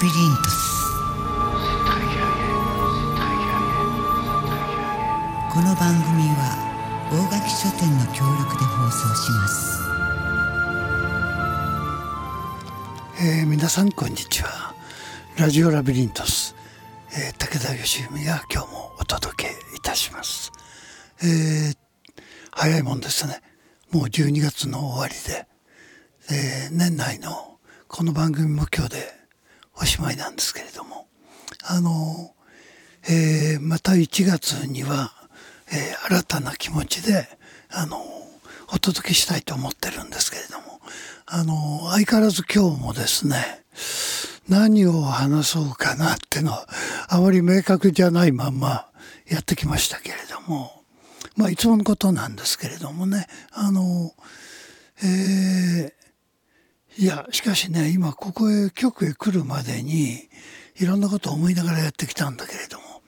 ビリントス。この番組は大垣書店の協力で放送します。えー、皆さんこんにちは。ラジオラビリントス、えー、武田義文が今日もお届けいたします、えー、早いもんですね。もう12月の終わりで、えー、年内のこの番組も今日でおしまいなんですけれども。あの、えー、また1月には、えー、新たな気持ちであのお届けしたいと思ってるんですけれども。あの相変わらず今日もですね何を話そうかなってのはあまり明確じゃないまんまやってきましたけれども。まあいつものことなんですけれどもね。あのえー、いやしかしね今ここへ局へ来るまでにいろんなことを思いながらやってきたんだけれども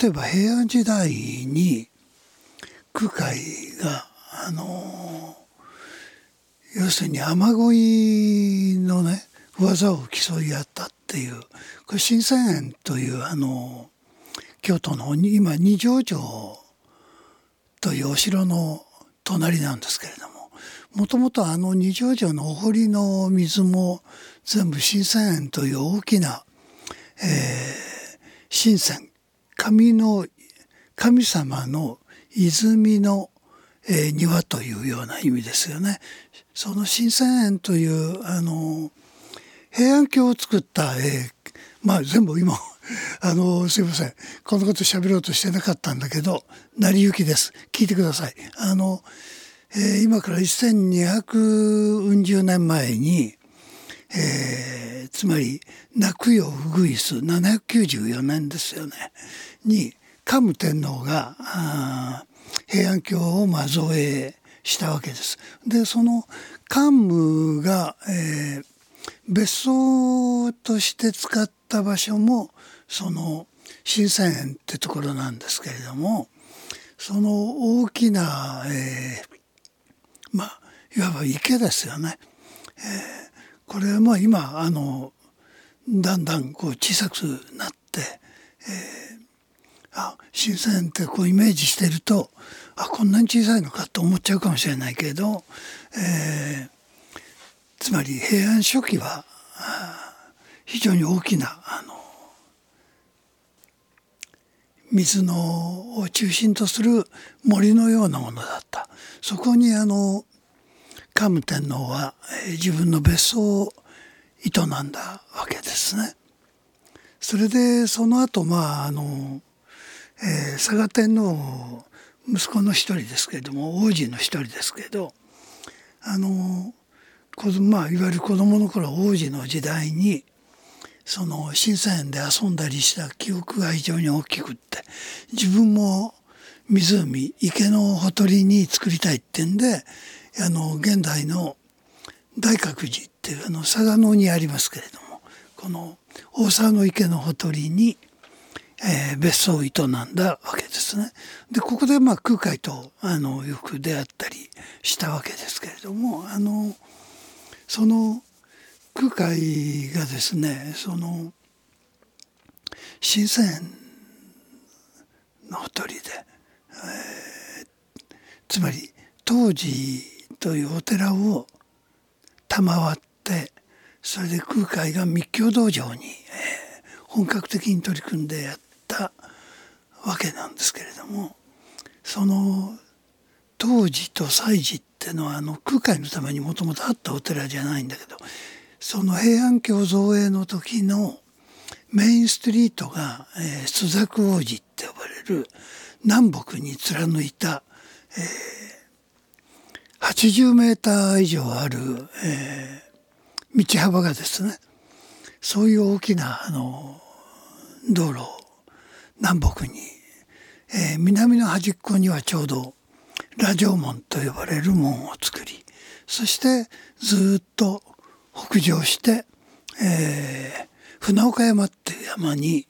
例えば平安時代に空海があの要するに雨乞いのね技を競い合ったっていうこれ新鮮園というあの京都の今二条城というお城の隣なんですけれどももともとあの二条城のお堀の水も全部新鮮園という大きな、えー、新鮮神の神様の泉の、えー、庭というような意味ですよね。その新鮮園というあの平安京を作った、えー、まあ全部今 あのすいませんこのこと喋ろうとしてなかったんだけど成り行きです聞いてください。あのえー、今から1240年前に、えー、つまり泣くよウグイス794年ですよねに桓武天皇が平安京をまあ造営したわけです。でその桓武が、えー、別荘として使った場所もその新鮮園ってところなんですけれどもその大きな、えー、まあいわば池ですよね。えー、これは今あのだんだんこう小さくなって、えー、あ新鮮ってこうイメージしてるとあこんなに小さいのかと思っちゃうかもしれないけど、えー、つまり平安初期は非常に大きなあの水のを中心とする森のようなものだったそこにあの桓武天皇は自分の別荘を営んだわけですね。それでその後まああの、えー、佐賀天皇息子の一人ですけれども王子の一人ですけどあのまあいわゆる子供の頃王子の時代にその新鮮園で遊んだりした記憶が非常に大きくって自分も湖池のほとりに作りたいってんであの現代の大覚寺っていうあの佐賀野にありますけれどもこの大沢の池のほとりに、えー、別荘を営んだわけですね。でここでまあ空海とあのよく出会ったりしたわけですけれどもあのその空海がですねその新鮮のほとりで、えー、つまり当時というお寺を賜ってそれで空海が密教道場に、えー、本格的に取り組んでやったわけなんですけれどもその当時と祭事ってのはあの空海のためにもともとあったお寺じゃないんだけどその平安京造営の時のメインストリートが、えー、朱雀王子って呼ばれる南北に貫いた、えー、80メーター以上ある、えー、道幅がですねそういう大きなあの道路南北に、えー、南の端っこにはちょうど羅城門と呼ばれる門を作りそしてずっと北上して、えー、船岡山っていう山に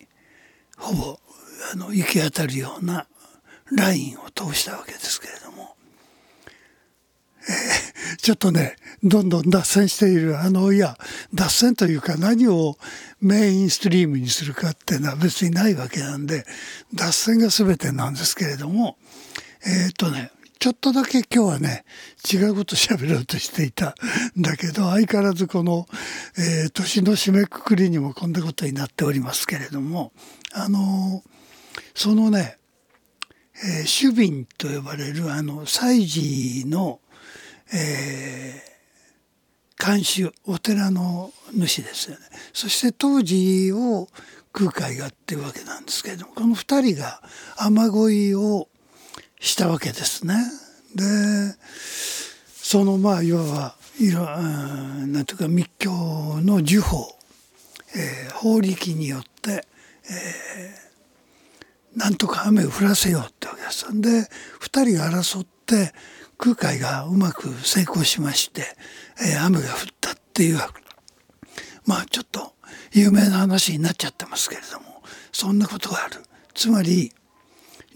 ほぼあの行き当たるようなラインを通したわけですけれども、えちょっとねどんどん脱線しているあのいや脱線というか何をメインストリームにするかっていうのは別にないわけなんで脱線が全てなんですけれども。えっ、とねちょっとだけ今日はね違うこと喋ろうとしていたんだけど相変わらずこの、えー、年の締めくくりにもこんなことになっておりますけれどもあのそのね、えー、主瓶と呼ばれるあの祭事の、えー、監修お寺の主ですよね。そして当時を空海がっていうわけなんですけれどもこの2人が雨乞いをしたわけですね。でそのまあいわばいろなんていうか密教の呪法、えー、法力によって、えー、なんとか雨を降らせようってわけです。で2人が争って空海がうまく成功しまして、えー、雨が降ったっていうまあちょっと有名な話になっちゃってますけれどもそんなことがある。つまり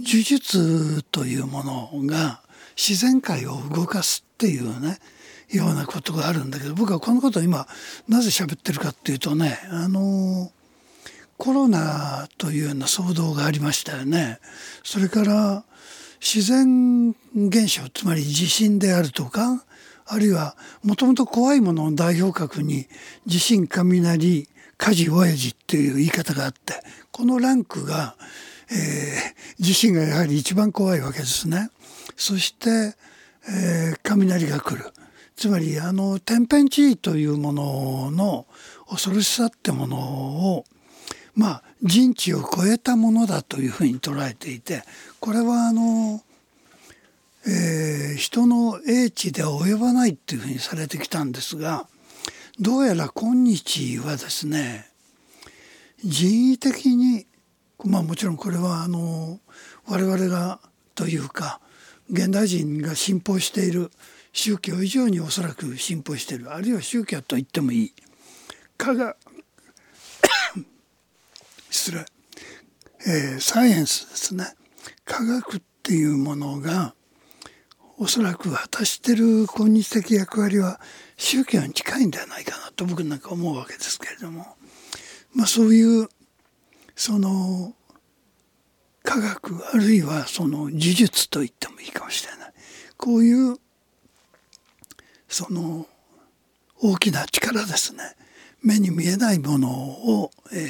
呪術というものが自然界を動かすっていうねようなことがあるんだけど僕はこのことを今なぜ喋ってるかっていうとねあのコロナというような騒動がありましたよね。それから自然現象つまり地震であるとかあるいはもともと怖いものの代表格に地震雷火事親父っていう言い方があってこのランクがえー、地震がやはり一番怖いわけですね。そして、えー、雷が来る。つまりあの天変地異というものの恐ろしさってものをまあ人知を超えたものだというふうに捉えていてこれはあの、えー、人の英知では及ばないっていうふうにされてきたんですがどうやら今日はですね人為的にまあもちろんこれはあの我々がというか現代人が信奉している宗教以上におそらく信奉しているあるいは宗教と言ってもいい科学 失礼、えー、サイエンスですね。科学っていうものがおそらく果たしてる今日的役割は宗教に近いんではないかなと僕なんか思うわけですけれども。まあそういうその科学あるいはその呪術と言ってもいいかもしれない。こういうその大きな力ですね。目に見えないものを、えー、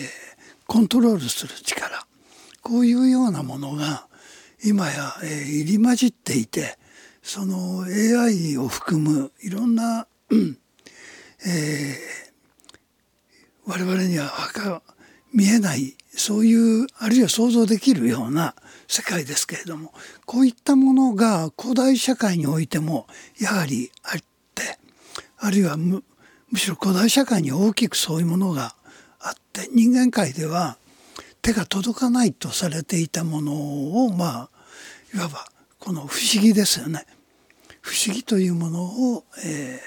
コントロールする力。こういうようなものが今や、えー、入り混じっていてその AI を含むいろんな、えー、我々には見えないそういうあるいは想像できるような世界ですけれどもこういったものが古代社会においてもやはりあってあるいはむむしろ古代社会に大きくそういうものがあって人間界では手が届かないとされていたものをまあいわばこの不思議ですよね不思議というものを、え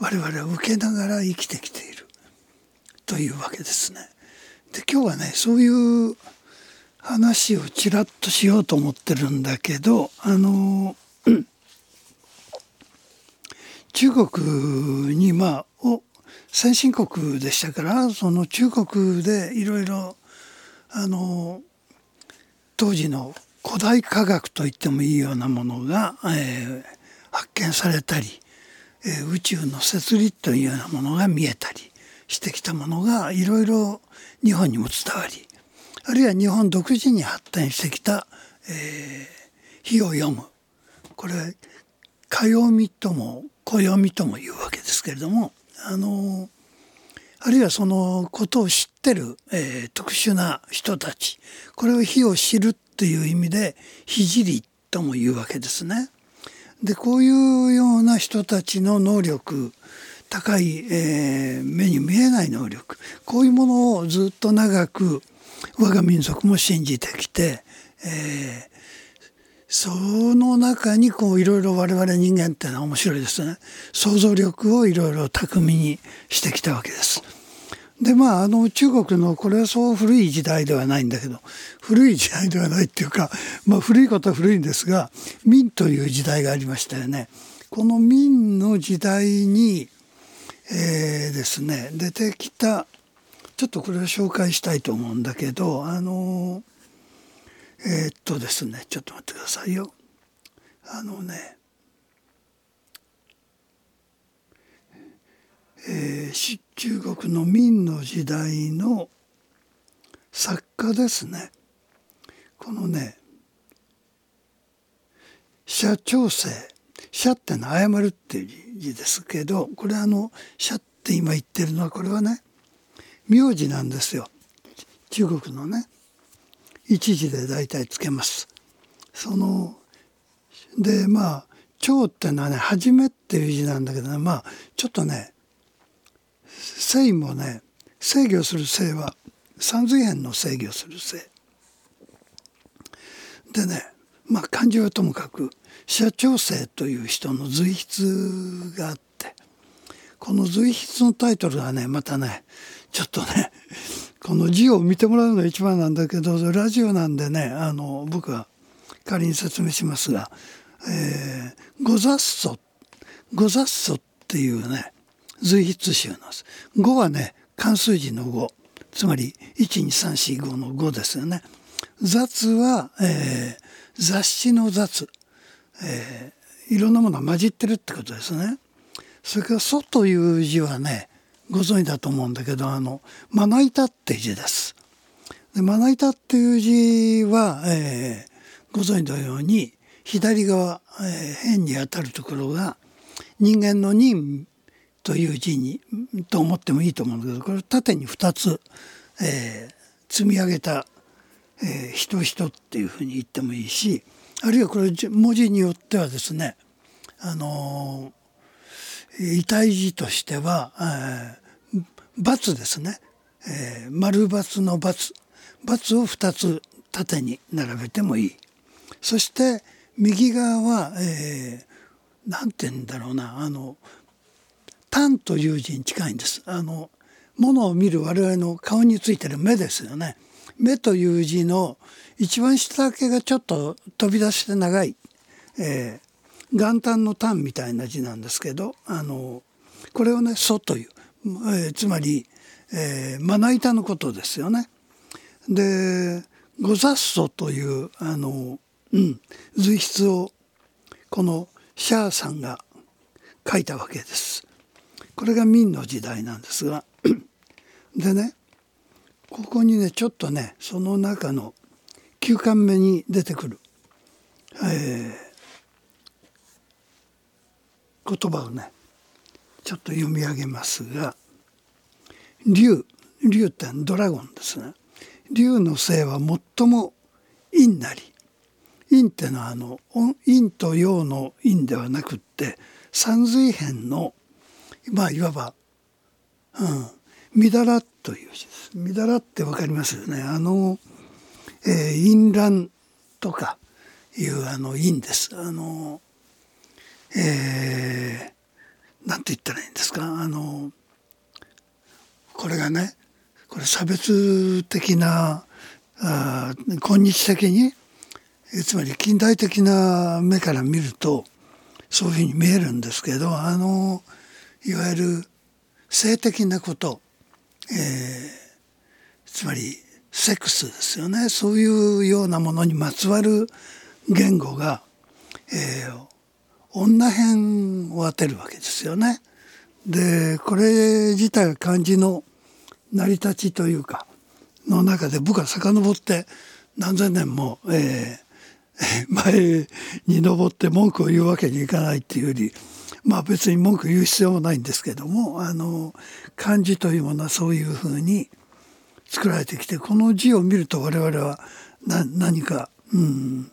ー、我々は受けながら生きてきている。というわけですね。で今日はねそういう話をちらっとしようと思ってるんだけどあの 中国にまあお先進国でしたからその中国でいろいろあの当時の古代科学といってもいいようなものが、えー、発見されたり、えー、宇宙の摂理というようなものが見えたりしてきたものがいろいろ日本にも伝わりあるいは日本独自に発展してきた、えー、火を読むこれか読みとも暦みとも言うわけですけれどもあのあるいはそのことを知ってる、えー、特殊な人たちこれを火を知るっていう意味で「聖とも言うわけですね。でこういうような人たちの能力高い、えー、目に見えない能力こういうものをずっと長く我が民族も信じてきて、えー、その中にこういろいろ我々人間ってのは面白いですね想像力をいろいろ巧みにしてきたわけです。でまああの中国のこれはそう古い時代ではないんだけど古い時代ではないっていうか、まあ、古いことは古いんですが明という時代がありましたよね。この明の時代に、えー、ですね。出てきたちょっとこれを紹介したいと思うんだけどあのえー、っとですねちょっと待ってくださいよ。あのねえー、中国の明の時代の作家ですね。このね社長生。社っての謝るっていう字ですけどこれあの社って今言ってるのはこれはね名字なんですよ。中国のね一字で大体つけます。そのでまあ「長」ってのはね「はじめ」っていう字なんだけどねまあちょっとね性もね制御する性は三髄辺の制御する性でねまあ漢字はともかく社長生という人の随筆があってこの随筆のタイトルはねまたねちょっとねこの字を見てもらうのが一番なんだけどラジオなんでねあの僕は仮に説明しますが「えー、ござっそ」「ござっそ」っていうね随筆集なんです。5はね漢数字の5つまり12345の5ですよね。雑は、えー、雑誌の雑、えー、いろんなものが混じってるってことですね。それから「祖」という字はねご存知だと思うんだけどあの「まな板」って字です。でまな板っていう字は、えー、ご存知のように左側、えー、辺にあたるところが人間の人という字にと思ってもいいと思うんだけどこれ縦に2つ、えー、積み上げた、えー、人人っていうふうに言ってもいいしあるいはこれ文字によってはですねあの、遺体字としては、えー、×ですね、えー、丸×の××を2つ縦に並べてもいいそして右側は、えー、なんて言うんだろうなあの単という字に近いんです。あの物を見る我々の顔についてる目ですよね。目という字の一番下だけがちょっと飛び出して長い、えー、元旦の単みたいな字なんですけどあのこれをね「祖」という、えー、つまり、えー、まな板のことですよね。で「ござっそ」というあの、うん、随筆をこのシャーさんが書いたわけです。これが明の時代なんですが でねここにねちょっとねその中の9巻目に出てくる、えー、言葉をねちょっと読み上げますが「竜」竜ってドラゴンですね。竜の性は最も陰なり陰ってのはあの陰と陽の陰ではなくって三髄辺の「まあいわば、うん、みだらという字です。みだらってわかりますよね。あの、えー、淫乱とかいうあの陰です。あの、えー、なんて言ったらいいんですか？あの、これがね、これ差別的な、あ今日的に、つまり近代的な目から見るとそういうふうに見えるんですけどあのいわゆる性的なこと、えー、つまりセックスですよねそういうようなものにまつわる言語が、えー、女編を当てるわけですよね。でこれ自体は漢字の成り立ちというかの中で僕は遡って何千年も、えー、前に登って文句を言うわけにいかないっていうよりまあ別に文句言う必要もないんですけどもあの漢字というものはそういうふうに作られてきてこの字を見ると我々はな何か、うん、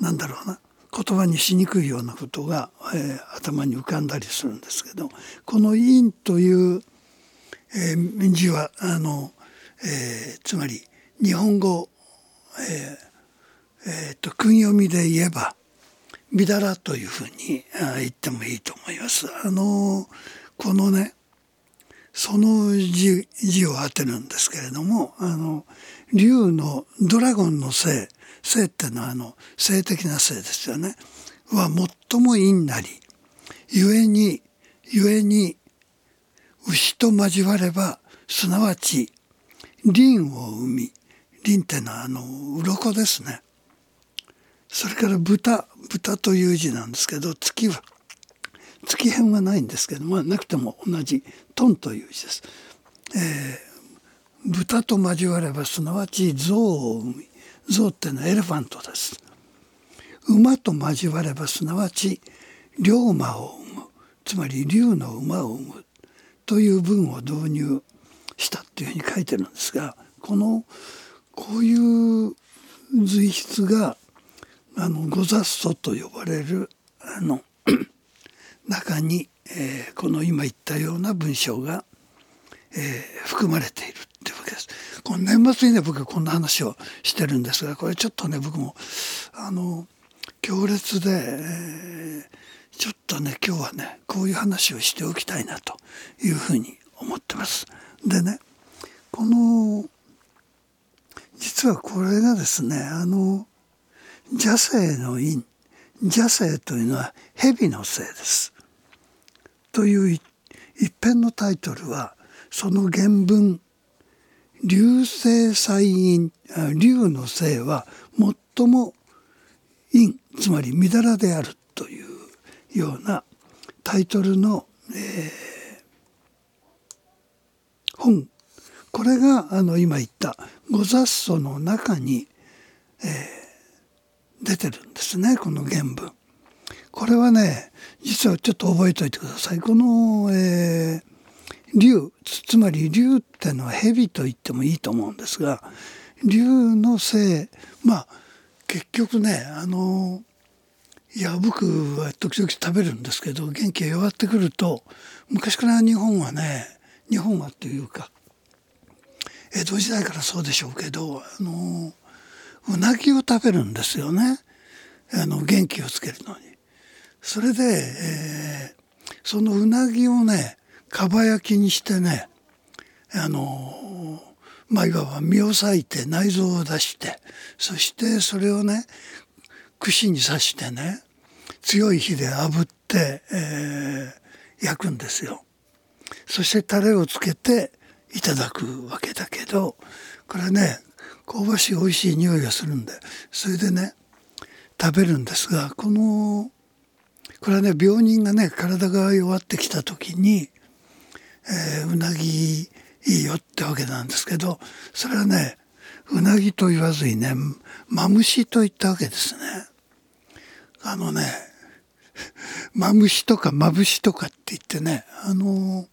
なんだろうな言葉にしにくいようなことが、えー、頭に浮かんだりするんですけどこの「陰」という、えー、字はあの、えー、つまり日本語、えーえーと訓読みで言えばみだらというふうに言ってもいいと思います。あのこのねその字字を当てるんですけれどもあの竜のドラゴンの性性っていうのはあの性的な性ですよね。は最も陰なり故に故に牛と交わればすなわち輪を生み輪ってのはあの鱗ですね。それから豚豚という字なんですけど月は月辺はないんですけどまあなくても同じトンという字です、えー、豚と交わればすなわち象を生み象ってのはエレファントです。馬と交わればすなわち龍馬を生む。つまり竜の馬を生む。という文を導入したっていうふうに書いてるんですがこのこういう随筆があのゴザッソと呼ばれるあの中に、えー、この今言ったような文章が、えー、含まれているっていうわけです。この年末にね僕はこんな話をしてるんですがこれちょっとね僕もあの強烈で、えー、ちょっとね今日はねこういう話をしておきたいなというふうに思ってます。でねこの実はこれがですねあの邪性の陰邪性というのは蛇のせいです。という一編のタイトルはその原文「流星祭陰」流の性は最も陰つまりみだらであるというようなタイトルの、えー、本これがあの今言った「ご雑祖」の中に、えー、出てるんですねこの原文。これはね実はちょっと覚えておいてください。この、えー、竜つまり竜ってのは蛇と言ってもいいと思うんですが竜のせいまあ結局ねあのいや僕は時々食べるんですけど元気が弱ってくると昔から日本はね日本はというか江戸時代からそうでしょうけどあのうなぎを食べるんですよねあの元気をつけるのに。それで、えー、そのうなぎをねかば焼きにしてねあのまあいわば身を裂いて内臓を出してそしてそれをね串に刺してね強い火で炙って、えー、焼くんですよ。そしてタレをつけていただくわけだけどこれね香ばしい美味しい匂いがするんでそれでね食べるんですがこのこれはね病人がね体が弱ってきた時に、えー、うなぎいいよってわけなんですけどそれはねうなぎと言わずにねマムシと言ったわけですね。あのねマムシとかマブシとかって言ってねあの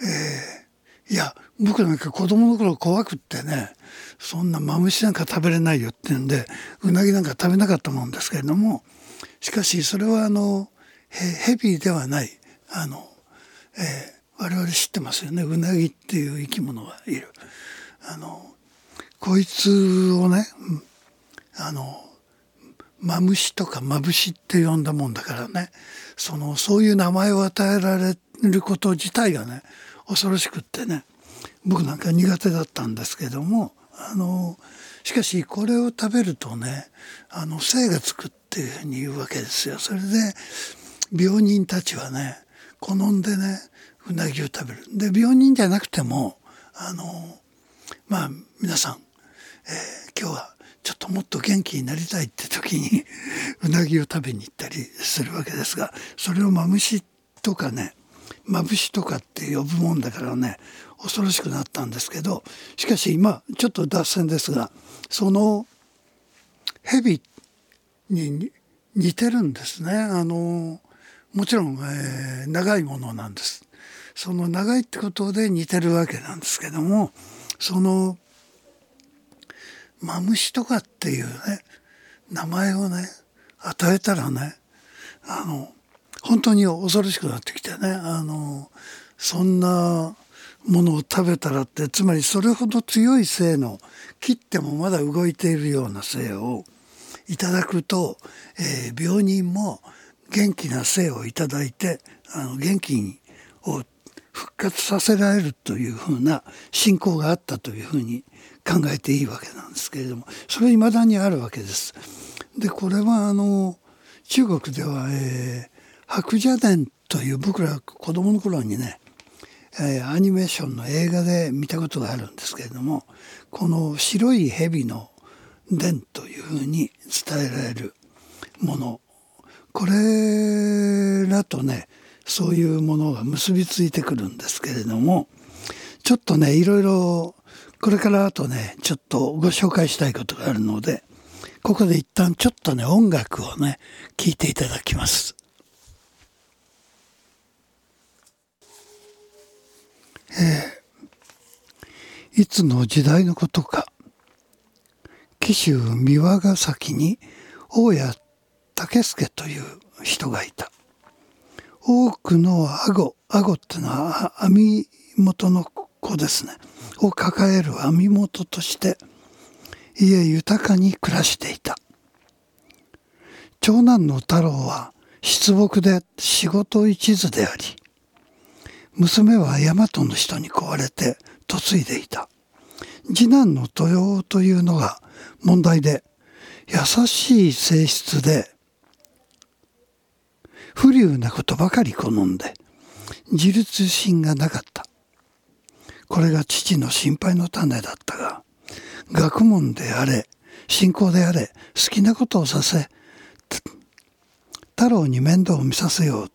えー、いや僕なんか子供の頃怖くってねそんなマムシなんか食べれないよってんでうなぎなんか食べなかったもんですけれどもしかしそれはあのヘビではないあの、えー我々知ってますよね。うなぎっていう生き物がいる。あのこいつをねあのマムシとかマブシって呼んだもんだからね。そのそういう名前を与えられること自体がね恐ろしくってね。僕なんか苦手だったんですけどもあのしかしこれを食べるとねあの精がつくってというふうに言うわけですよ。それで病人たちはね好んでねうなぎを食べるで病人じゃなくてもあのまあ皆さん、えー、今日はちょっともっと元気になりたいって時にうなぎを食べに行ったりするわけですがそれをマムシとかねまぶしとかって呼ぶもんだからね恐ろしくなったんですけどしかし今ちょっと脱線ですがその蛇に似てるんですね。あのもちろん、えー、長いものなんです。その長いってことで似てるわけなんですけどもそのマムシとかっていうね名前をね与えたらねあの本当に恐ろしくなってきてねあのそんなものを食べたらってつまりそれほど強い性の切ってもまだ動いているような性をいただくと、えー、病人も元気な性をいただいてあの元気にを復活させられるというふうな信仰があったというふうに考えていいわけなんですけれどもそれ未だにあるわけです。でこれはあの中国では、えー、白蛇伝という僕ら子供の頃にね、えー、アニメーションの映画で見たことがあるんですけれどもこの白い蛇の伝というふうに伝えられるものこれらとねそういうものが結びついてくるんですけれどもちょっとねいろいろこれからあとねちょっとご紹介したいことがあるのでここで一旦ちょっとね音楽をね聴いていただきます。えー、いつの時代のことか紀州三輪ヶ崎に大谷武助という人がいた。多くの顎顎ってのは網元の子ですね。を抱える網元として家豊かに暮らしていた。長男の太郎は出木で仕事一途であり娘は大和の人に壊れて嫁いでいた。次男の豊というのが問題で優しい性質で不流なことばかり好んで自立心がなかった。これが父の心配の種だったが学問であれ信仰であれ好きなことをさせ太郎に面倒を見させよう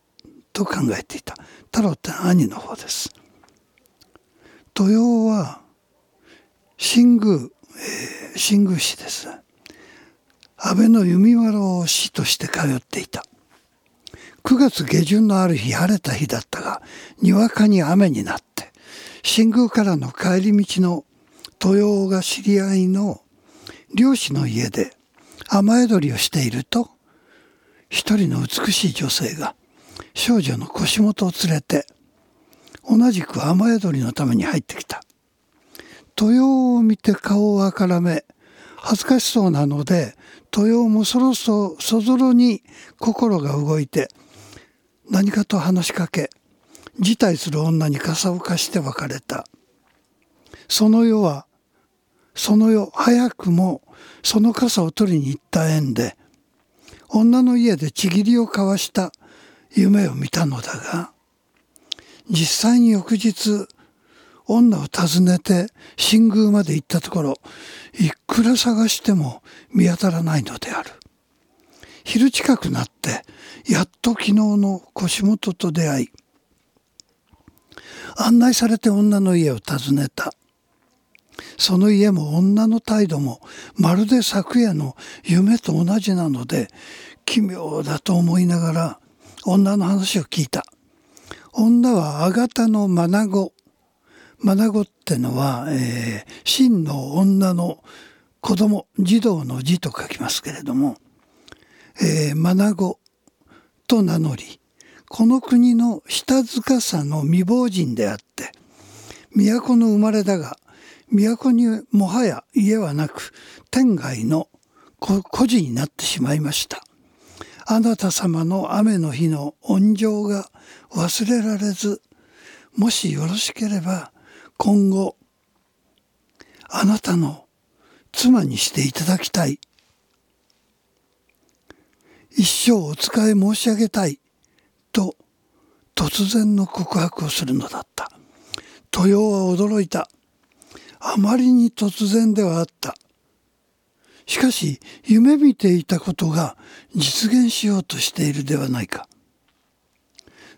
と考えていた。太郎って兄の方です。豊は新宮、えー、新宮市です。安倍の弓原を師として通っていた。9月下旬のある日晴れた日だったがにわかに雨になって新宮からの帰り道の豊が知り合いの漁師の家で雨宿りをしていると一人の美しい女性が少女の腰元を連れて同じく雨宿りのために入ってきた。豊を見て顔をあからめ恥ずかしそうなので豊もそろそろそぞろに心が動いて何かと話しかけ辞退する女に傘を貸して別れた。その夜はその夜早くもその傘を取りに行った縁で女の家でちぎりを交わした夢を見たのだが実際に翌日女を訪ねて新宮まで行ったところいくら探しても見当たらないのである。昼近くなってやっと昨日の腰元と出会い案内されて女の家を訪ねた。その家も女の態度もまるで昨夜の夢と同じなので奇妙だと思いながら女の話を聞いた。女はあがたの眼子眼子ってのは、えー、真の女の子供児童の字と書きますけれどもえー、マナゴと名乗りこの国の下塚さの未亡人であって都の生まれだが都にもはや家はなく天外の孤児になってしまいました。あなた様の雨の日の恩情が忘れられずもしよろしければ今後あなたの妻にしていただきたい。一生お仕え申し上げたい。と突然の告白をするのだった。豊は驚いた。あまりに突然ではあった。しかし夢見ていたことが実現しようとしているではないか。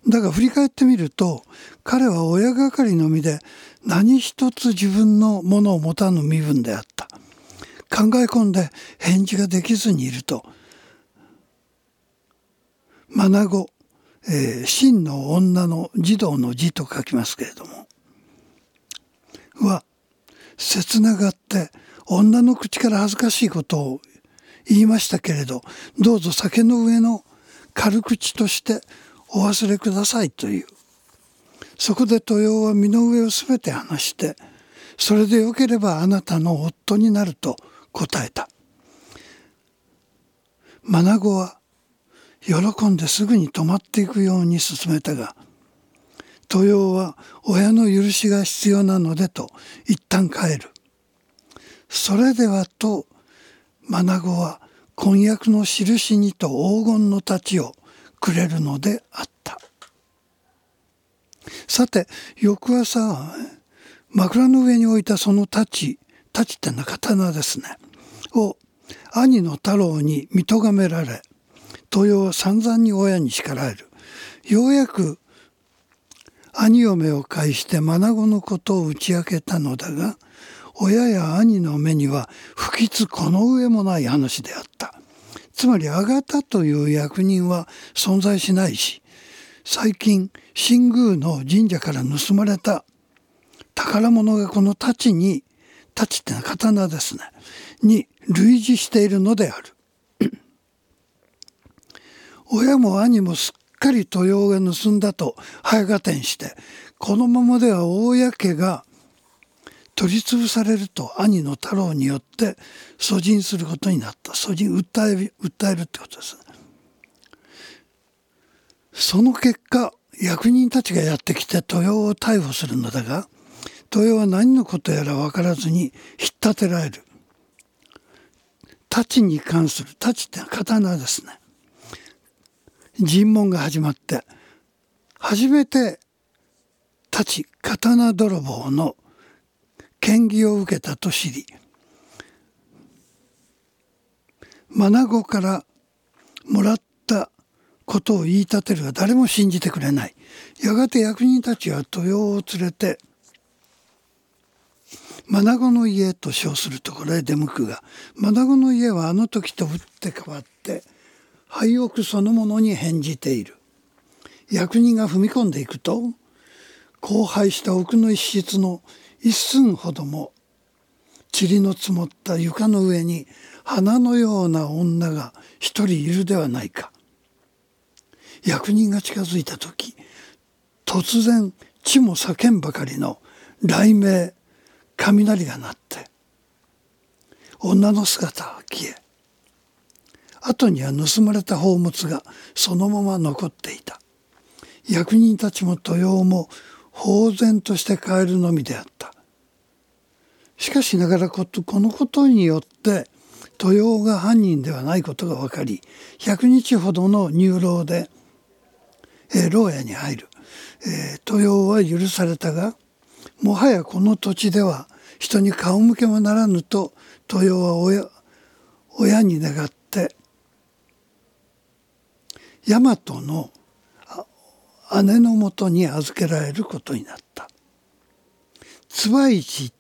だが振り返ってみると彼は親がかりの身で何一つ自分のものを持たぬ身分であった。考え込んで返事ができずにいると眼子、えー、真の女の児童の字と書きますけれどもは切ながって女の口から恥ずかしいことを言いましたけれどどうぞ酒の上の軽口としてお忘れくださいという。そこで豊は身の上を全て話してそれでよければあなたの夫になると答えた。眼は喜んですぐに止まっていくように進めたが豊用は親の許しが必要なのでと一旦帰る。それではと眼は婚約の印にと黄金の太刀をくれるのであった。さて翌朝枕の上に置いたその太刀太刀ってのは刀ですねを兄の太郎に見とがめられ豊は散々に親に叱られる。ようやく兄嫁を介して眼子のことを打ち明けたのだが親や兄の目には不吉この上もない話であった。つまりあがたという役人は存在しないし最近新宮の神社から盗まれた宝物がこの太刀に太刀ってのは刀ですねに類似しているのである。親も兄もすっかり豊用が盗んだと早合点してこのままでは大家家が取り潰されると兄の太郎によって訴人することになった。訴人訴え訴えるってことですその結果役人たちがやってきて豊を逮捕するのだが豊は何のことやら分からずに引っ立てられる。太刀に関する太刀って刀ですね。尋問が始まって初めて太刀刀泥棒の嫌疑を受けたと知り眼子からもらったことを言い立てるが誰も信じてくれない。やがて役人たちは豊を連れて眼子の家と称するところへ出向くが眼子の家はあの時と打って変わって廃屋そのものに返じている。役人が踏み込んでいくと荒廃した奥の一室の一寸ほども塵の積もった床の上に花のような女が一人いるではないか。役人が近づいた時突然地も叫んばかりの雷鳴雷が鳴って女の姿は消え後には盗まれた宝物がそのまま残っていた。役人たちも豊用も呆然として帰るのみであった。しかしながらこのことによって豊用が犯人ではないことが分かり100日ほどの入牢で、えー、牢屋に入る、えー、豊は許されたがもはやこの土地では人に顔向けもならぬと豊は親親に願って大和の姉のもとに預けられることになった。椿市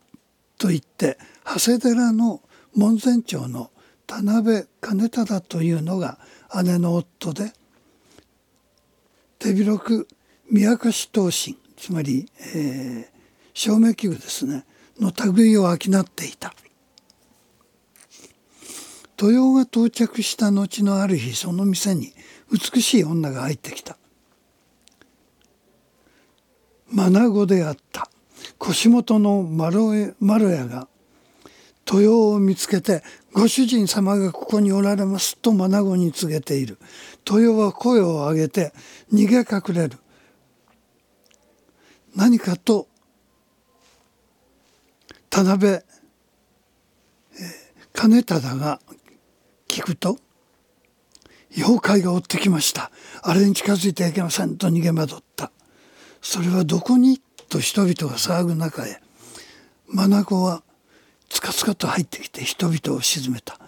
といって長谷寺の門前町の田辺金忠というのが姉の夫で手広く宮貸し刀身つまり、えー、照明器具ですねの類を商っていた。豊が到着した後のある日その店に美しい女が入ってきた。眼子であった腰元の丸屋が豊を見つけて「ご主人様がここにおられます」と眼子に告げている。豊は声を上げて逃げ隠れる。何かと田辺、えー、金忠が聞くと「妖怪が追ってきました。あれに近づいてはいけません」と逃げ惑った。それはどこにと人々が騒ぐ中へ眼はつかつかと入ってきて人々を鎮めた。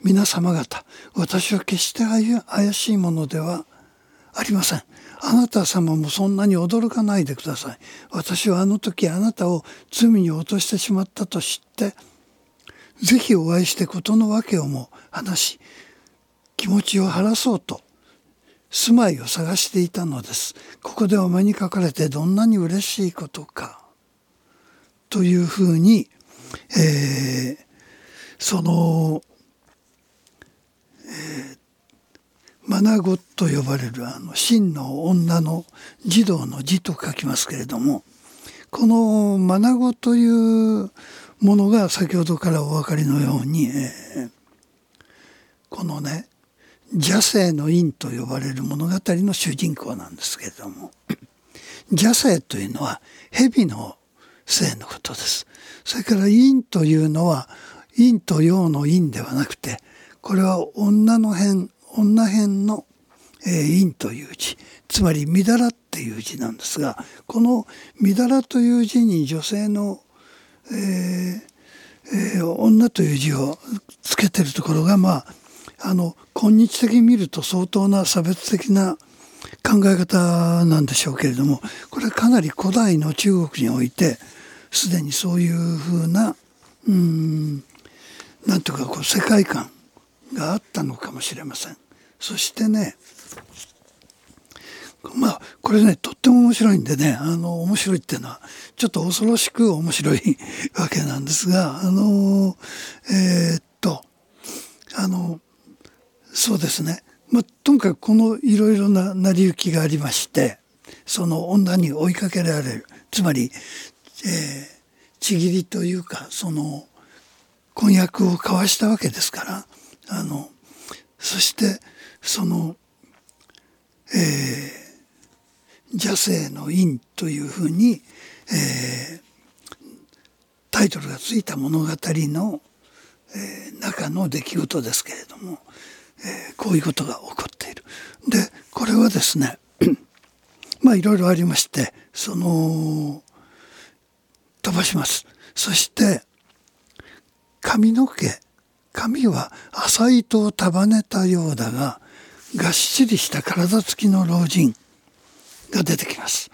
皆様方私は決して怪しいものではありません。あなた様もそんなに驚かないでください。私はあの時あなたを罪に落としてしまったと知って是非お会いして事の訳をも話し気持ちを晴らそうと住まいを探していたのです。ここでお目にかかれてどんなに嬉しいことか。というふうに、えー、その、えー、マナゴと呼ばれるあの真の女の児童の字と書きますけれどもこのマナゴというものが先ほどからお分かりのように、えー、このね邪生の院と呼ばれる物語の主人公なんですけれども邪性というのは蛇の性のことです。それから陰というのは陰と陽の陰ではなくてこれは女の辺女辺の、えー、陰という字つまり「みだら」っていう字なんですがこの「みだら」という字に女性の、えーえー、女という字をつけてるところがまああの今日的に見ると相当な差別的な考え方なんでしょうけれどもこれはかなり古代の中国においてすでにそういうふうなうんなんとかこう世界観があったのかもしれません。そしてねまあこれねとっても面白いんでねあの面白いっていうのはちょっと恐ろしく面白いわけなんですがあのえー、っとあのそうですね、まあ、とにかくこのいろいろな成り行きがありましてその女に追いかけられるつまり、えー、ちぎりというかその婚約を交わしたわけですからあのそしてその、えー、邪性の陰というふうに、えー、タイトルがついた物語の、えー、中の出来事ですけれども、えー、こういうことが起こっている。でこれはですね まあいろいろありましてその飛ばします。そして髪の毛髪は浅い糸を束ねたようだががっしりした体つきの老人が出てきます。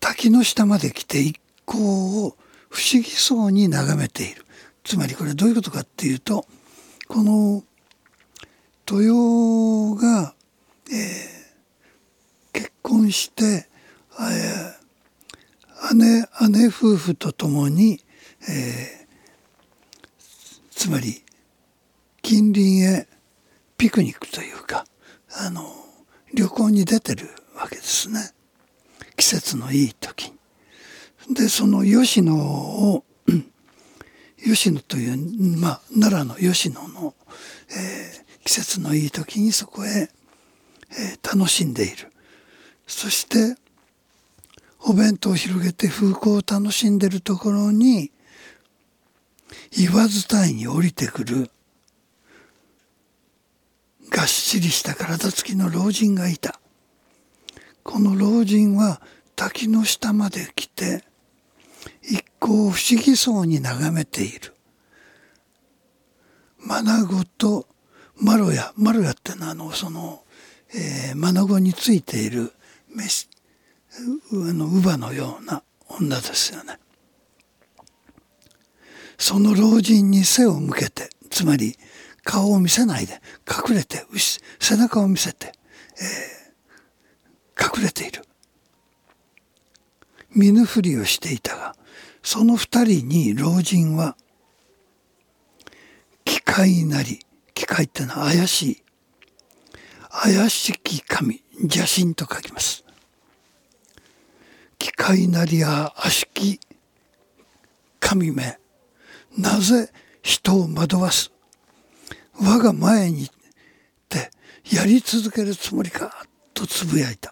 滝の下まで来て一行を不思議そうに眺めている。つまりこれどういうことかっていうとこの豊が、えー、結婚して、えー、姉姉夫婦と共に、えー、つまり近隣へピクニックというかあの旅行に出てるわけですね季節のいい時。でその吉野を 吉野という、まあ、奈良の吉野の、えー、季節のいい時にそこへ、えー、楽しんでいるそしてお弁当を広げて風光を楽しんでるところに言わずたいに降りてくる。がっしりした体つきの老人がいた。この老人は滝の下まで来て一向不思議そうに眺めている。眼ごとマロヤマロヤってのはあのその、えー、マナゴについているあの乳母のような女ですよね。その老人に背を向けてつまり顔を見せないで隠れて背中を見せて、えー、隠れている。見ぬふりをしていたがその二人に老人は機械なり機械ってのは怪しい。怪しき神邪神と書きます。機械なりや悪しき神めなぜ人を惑わす?我が前にってやり続けるつもりかとつぶやいた。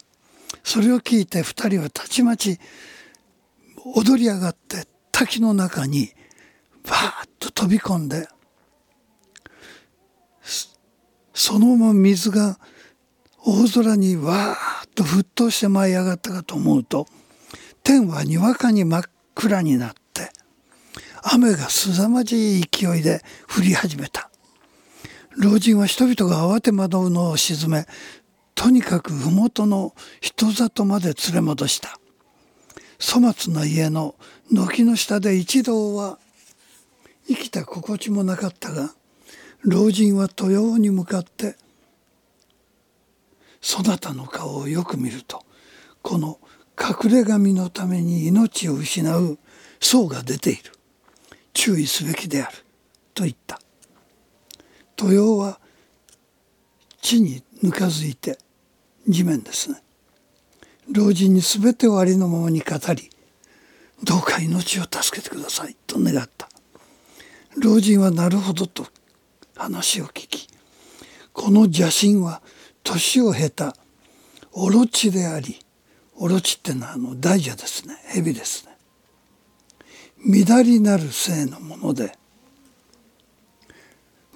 それを聞いて二人はたちまち踊り上がって滝の中にバーッと飛び込んでそのまま水が大空にわーっと沸騰して舞い上がったかと思うと天はにわかに真っ暗になって雨がすさまじい勢いで降り始めた。老人は人々が慌て惑うのを鎮めとにかく麓の人里まで連れ戻した。粗末な家の軒の下で一同は生きた心地もなかったが老人は豊王に向かってそなたの顔をよく見るとこの隠れ神のために命を失う僧が出ている。注意すべきである。と言った。豊は地にぬかづいて地面ですね。老人に全てをありのままに語りどうか命を助けてくださいと願った。老人はなるほどと話を聞きこの邪神は年を経たオロチでありオロチってのはあの大蛇ですね。蛇ですね。乱りなる性のもので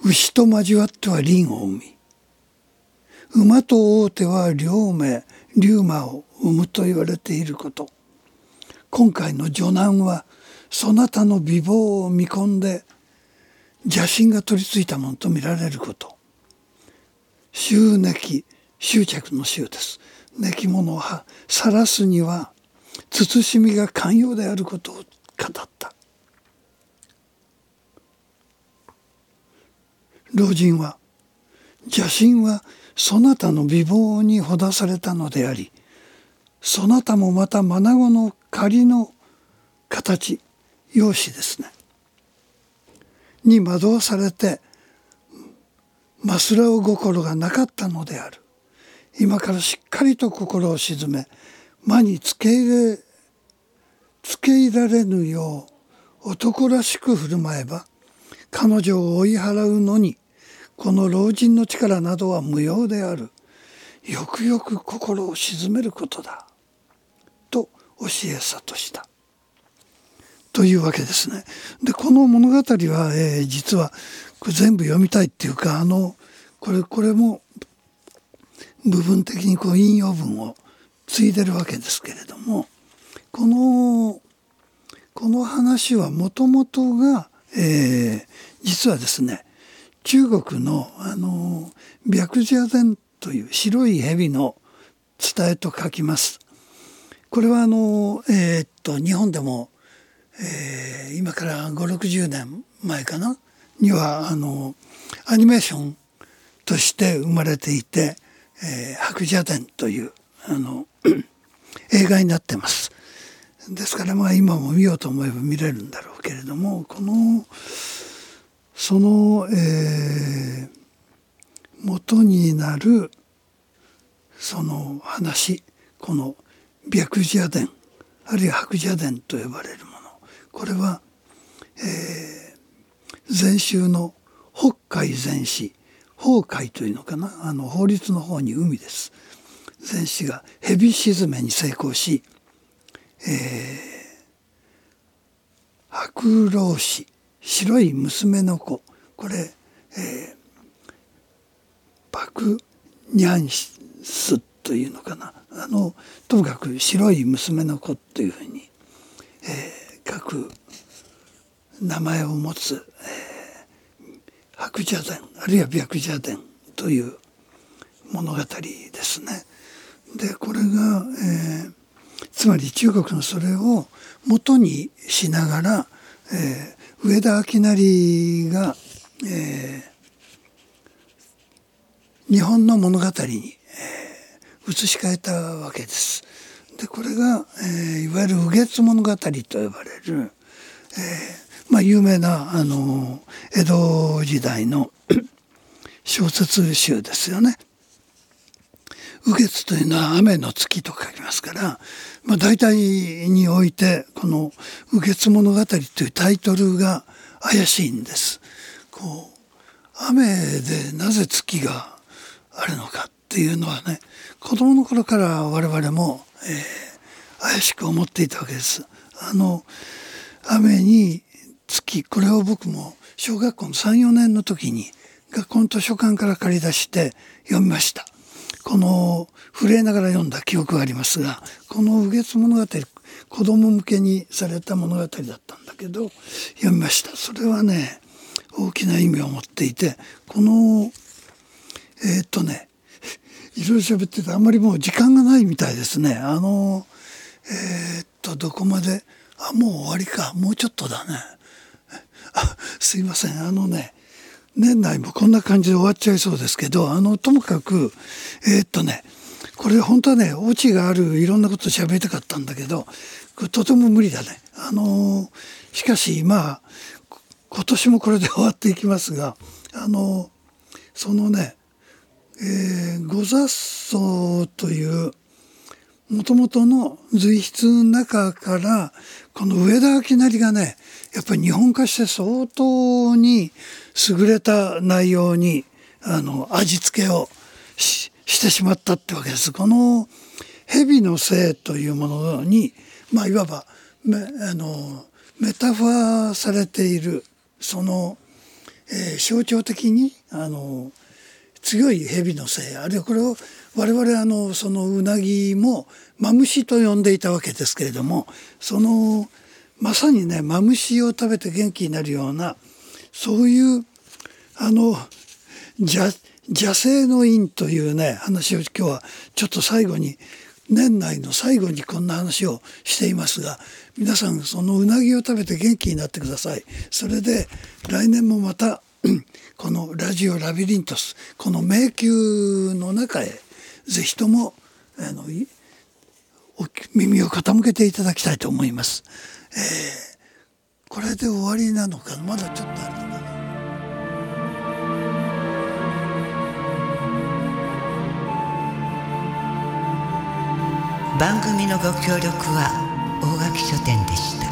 牛と交わっては輪を生み馬と大手は両目龍馬を生むと言われていること。今回の女難はそなたの美貌を見込んで邪神が取り付いたものと見られること。執 nec 執着の執です。Nec 物を晒すには慎みが寛容であることを語った。老人は邪神はそなたの美貌にほだされたのでありそなたもまた眼の仮の形容姿ですね。に惑わされてまスらう心がなかったのである。今からしっかりと心を鎮め魔につけ入れつけ入られぬよう男らしく振る舞えば彼女を追い払うのにこの老人の力などは無用である。よくよく心を鎮めることだ。と教え諭した。というわけですね。でこの物語は、えー、実は全部読みたいっていうかあのこれこれも部分的にこう引用文を継いでるわけですけれどもこのこの話はもともとが、えー、実はですね中国のあの白蛇伝という白い蛇の伝えと書きます。これはあの、えー、っと日本でも、えー、今から560年前かなにはあのアニメーションとして生まれていて「えー、白蛇伝」というあの 映画になってます。ですからまあ今も見ようと思えば見れるんだろうけれどもこのその、えー、元になるその話この白蛇伝あるいは白蛇伝と呼ばれるものこれは、えー、禅宗の北海禅師法海というのかな？あの法律の方に海です。禅師が蛇沈めに成功し、えー、白老師白い娘の子。これ、えー、パクニャンスというのかな？あのともかく白い娘の子というふうに、えー、書く名前を持つ、えー、白蛇伝あるいは白蛇伝という物語ですね。でこれが、えー、つまり中国のそれを元にしながら、えー、上田明成が、えー、日本の物語に、えー、移し替えたわけです。でこれが、えー、いわゆる「右月物語」と呼ばれる、えーまあ、有名なあの江戸時代の 小説集ですよね。右月というのは雨の月と書きますから、まあ、大体においてこの「右月物語」というタイトルが怪しいんです。こう雨でなぜ月があるのかっていうのはね子供の頃から我々も、えー、怪しく思っていたわけです。あの雨にこれを僕も小学校の34年の時に学校の図書館から借り出して読みました。この震えながら読んだ記憶がありますがこの「右月物語」子供向けにされた物語だったんだけど読みました。それはね大きな意味を持っていてこのえー、っとねいろいろ喋っててあんまりもう時間がないみたいですね。あのえー、っとどこまであもう終わりかもうちょっとだね。すいませんあのね年内もこんな感じで終わっちゃいそうですけどあのともかくえー、っとねこれ本当はねオチがあるいろんなこと喋りたかったんだけどとても無理だね。あのしかしまあ今年もこれで終わっていきますがあのそのね、えー、御雑草というもともとの随筆の中からこの上田明成がねやっぱり日本化して相当に優れた内容にあの味付けをししてしまったってわけです。この蛇の性というものに、まあ、いわばめあのメタファーされているその、えー、象徴的にあの強い蛇の性あるいはこれを我々あのそのうなぎもマムシと呼んでいたわけですけれどもそのまさにねマムシを食べて元気になるようなそういうあの邪邪性の因というね話を今日はちょっと最後に年内の最後にこんな話をしていますが皆さんそのうなぎを食べて元気になってください。それで来年もまた このラジオラビリントスこの迷宮の中へぜひともあの耳を傾けていただきたいと思います。えー、これで終わりなのかまだちょっとあるのかな？番組のご協力は大垣書店でした。